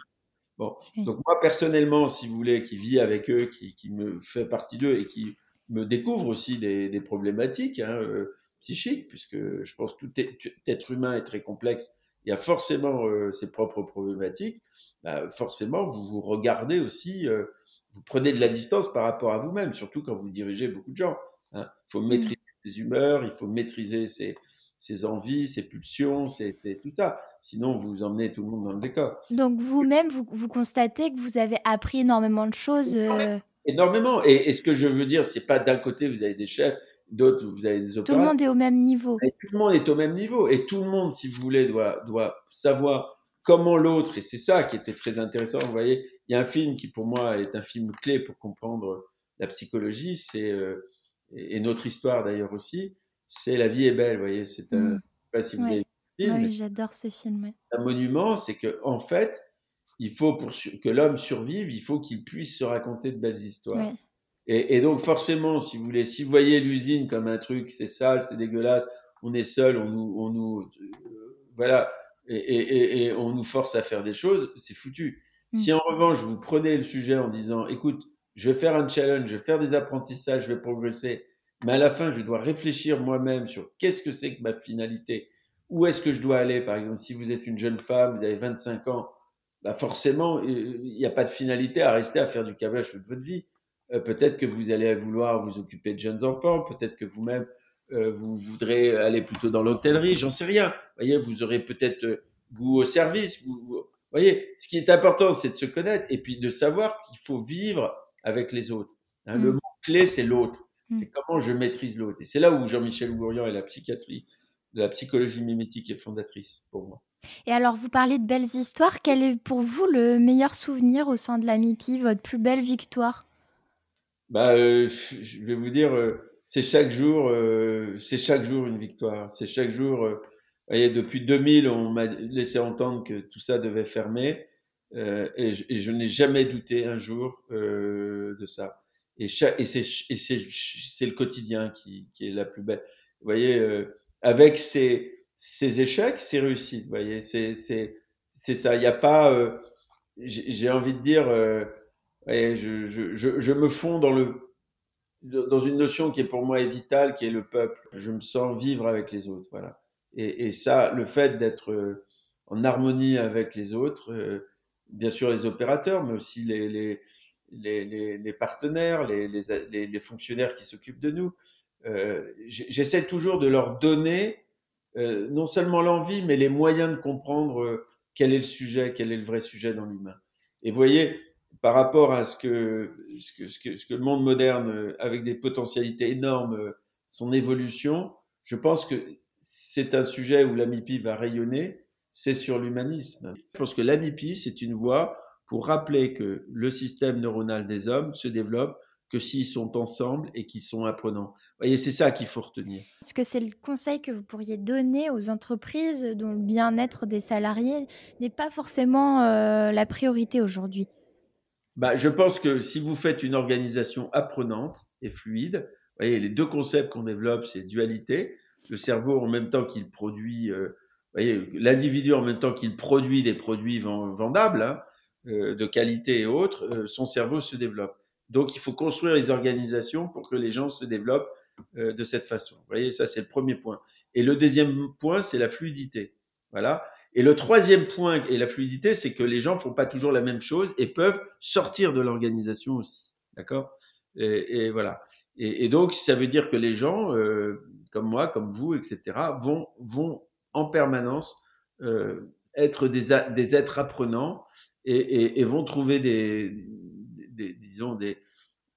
Bon, donc moi personnellement, si vous voulez, qui vit avec eux, qui, qui me fait partie d'eux et qui me découvre aussi des, des problématiques hein, euh, psychiques, puisque je pense que tout, être humain est très complexe, il y a forcément euh, ses propres problématiques. Bah, forcément, vous vous regardez aussi euh, vous prenez de la distance par rapport à vous-même, surtout quand vous dirigez beaucoup de gens. Hein. Il faut mm. maîtriser ses humeurs, il faut maîtriser ses, ses envies, ses pulsions, c'est tout ça. Sinon, vous emmenez tout le monde dans le décor. Donc vous-même, vous, vous, constatez que vous avez appris énormément de choses. Euh, énormément. Et, ce que je veux dire, c'est pas d'un côté vous avez des chefs, d'autres vous avez des opérateurs. Tout le monde est au même niveau. tout le monde est au même niveau. Et tout le monde, si vous voulez, doit, doit savoir comment l'autre, et c'est ça qui était très intéressant, vous voyez, il y a un film qui pour moi est un film clé pour comprendre la psychologie, c'est euh, et notre histoire d'ailleurs aussi, c'est La vie est belle, vous voyez, c'est un, mm. sais pas si vous avez vu film, oui, j'adore ce film. Un monument, c'est que en fait, il faut pour que l'homme survive, il faut qu'il puisse se raconter de belles histoires. Et, et, donc forcément, si vous voulez, si vous voyez l'usine comme un truc, c'est sale, c'est dégueulasse, on est seul, on nous, on nous, euh, voilà, et, et, et, on nous force à faire des choses, c'est foutu. Mm. Si en revanche, vous prenez le sujet en disant, écoute, je vais faire un challenge, je vais faire des apprentissages, je vais progresser, mais à la fin, je dois réfléchir moi-même sur qu'est-ce que c'est que ma finalité, où est-ce que je dois aller? Par exemple, si vous êtes une jeune femme, vous avez 25 ans, bah forcément, il n'y a pas de finalité à rester à faire du câblage toute votre vie. Euh, peut-être que vous allez vouloir vous occuper de jeunes enfants, peut-être que vous-même, euh, vous voudrez aller plutôt dans l'hôtellerie, j'en sais rien. Vous voyez, vous aurez peut-être euh, goût au service. Vous, voyez, ce qui est important, c'est de se connaître et puis de savoir qu'il faut vivre avec les autres. Hein, Le mm. mot clé, c'est l'autre. Mm. C'est comment je maîtrise l'autre. Et c'est là où Jean-Michel Gourian et la psychiatrie, de la psychologie mimétique est fondatrice pour moi. Et alors, vous parlez de belles histoires. Quel est pour vous le meilleur souvenir au sein de la MIPI, votre plus belle victoire? Bah, euh, Je vais vous dire, c'est chaque jour, euh, c'est chaque jour une victoire. C'est chaque jour. Euh, voyez, depuis 2000, on m'a laissé entendre que tout ça devait fermer, euh, et, je, je n'ai jamais douté un jour euh, de ça. Et, c'est le quotidien qui, qui est la plus belle. Vous voyez, euh, avec ses, ses échecs, ses réussites. Vous voyez, c'est ça. Il n'y a pas. Euh, j'ai envie de dire. voyez, je, je, je, je me fonds dans le dans une notion qui est pour moi vitale, qui est le peuple. Je me sens vivre avec les autres, voilà. Et, et ça, le fait d'être euh, en harmonie avec les autres, euh, bien sûr les opérateurs, mais aussi les, les, les, les partenaires, les, les, fonctionnaires qui s'occupent de nous, euh, j'essaie toujours de leur donner euh, non seulement l'envie, mais les moyens de comprendre euh, quel est le sujet, quel est le vrai sujet dans l'humain. Et vous voyez, par rapport à ce que, ce que, ce que, le monde moderne, euh, avec des potentialités énormes, euh, son évolution, je pense que c'est un sujet où l'AMIPI va rayonner, c'est sur l'humanisme. Je pense que l'AMIPI, c'est une voie pour rappeler que le système neuronal des hommes se développe que s'ils sont ensemble et qu'ils sont apprenants. Vous voyez, c'est ça qu'il faut retenir. Est-ce que c'est le conseil que vous pourriez donner aux entreprises dont le bien-être des salariés n'est pas forcément euh, la priorité aujourd'hui? Bah, je pense que si vous faites une organisation apprenante et fluide, vous voyez, les deux concepts qu'on développe, c'est dualité. Le cerveau, en même temps qu'il produit, euh, l'individu, en même temps qu'il produit des produits vendables, hein, euh, de qualité et autres, euh, son cerveau se développe. Donc, il faut construire les organisations pour que les gens se développent euh, de cette façon. Vous voyez, ça, c'est le premier point. Et le deuxième point, c'est la fluidité. Voilà. Et le troisième point et la fluidité, c'est que les gens font pas toujours la même chose et peuvent sortir de l'organisation aussi. D'accord? Et, et voilà. Et, et, donc, ça veut dire que les gens, euh, comme moi, comme vous, etc., vont, vont en permanence euh, être des, des êtres apprenants et, et, et vont trouver des, des, disons, des,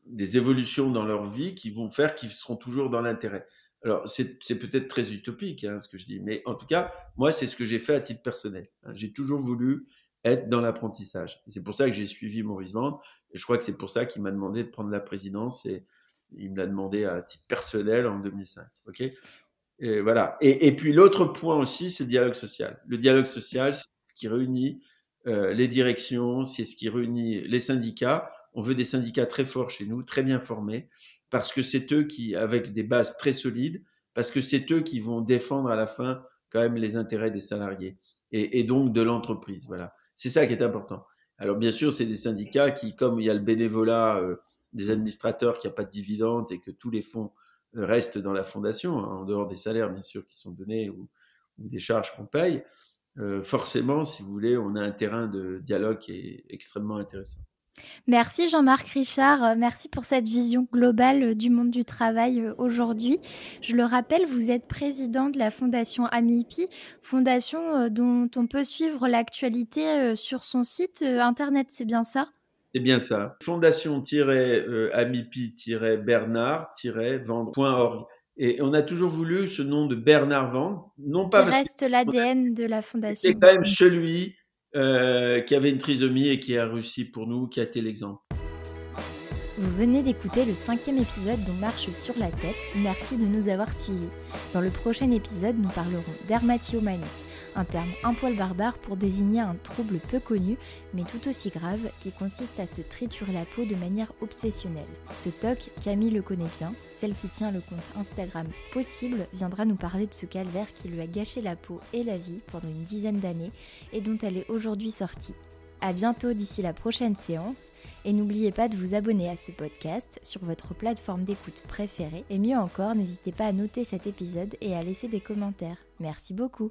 des évolutions dans leur vie qui vont faire qu'ils seront toujours dans l'intérêt. Alors, c'est peut-être très utopique, hein, ce que je dis, mais en tout cas, moi, c'est ce que j'ai fait à titre personnel. J'ai toujours voulu être dans l'apprentissage. C'est pour ça que j'ai suivi Maurice Vendre, et je crois que c'est pour ça qu'il m'a demandé de prendre la présidence, et il me l'a demandé à titre personnel en 2005. Ok? Et voilà. Et, et puis l'autre point aussi, c'est le dialogue social. Le dialogue social, c'est ce qui réunit euh, les directions, c'est ce qui réunit les syndicats. On veut des syndicats très forts chez nous, très bien formés, parce que c'est eux qui, avec des bases très solides, parce que c'est eux qui vont défendre à la fin quand même les intérêts des salariés et, donc de l'entreprise. Voilà, c'est ça qui est important. Alors bien sûr, c'est des syndicats qui, comme il y a le bénévolat euh, des administrateurs, qui a pas de dividendes et que tous les fonds euh, restent dans la fondation, hein, en dehors des salaires bien sûr qui sont donnés ou, ou des charges qu'on paye. Euh, forcément, si vous voulez, on a un terrain de dialogue qui est extrêmement intéressant. Merci Jean-Marc Richard, euh, merci pour cette vision globale euh, du monde du travail euh, aujourd'hui. Je le rappelle, vous êtes président de la fondation AMIPI, fondation dont on peut suivre l'actualité sur son site internet, c'est bien ça? C'est bien ça. Fondation-amipi-bernard-vendre.org. Et on a toujours voulu ce nom de Bernard Vendre, non pas. Qui reste l'ADN de la fondation. C'est quand même celui euh, qui avait une trisomie et qui a réussi pour nous, qui a été l'exemple. Vous venez d'écouter le cinquième épisode dont Marche sur la tête. Merci de nous avoir suivis. Dans le prochain épisode, nous parlerons dermatillomanie un terme un poil barbare pour désigner un trouble peu connu, mais tout aussi grave, qui consiste à se triturer la peau de manière obsessionnelle. Ce TOC, Camille le connaît bien, celle qui tient le compte Instagram Possible viendra nous parler de ce calvaire qui lui a gâché la peau et la vie pendant une dizaine d'années et dont elle est aujourd'hui sortie. A bientôt d'ici la prochaine séance et n'oubliez pas de vous abonner à ce podcast sur votre plateforme d'écoute préférée et mieux encore, n'hésitez pas à noter cet épisode et à laisser des commentaires. Merci beaucoup.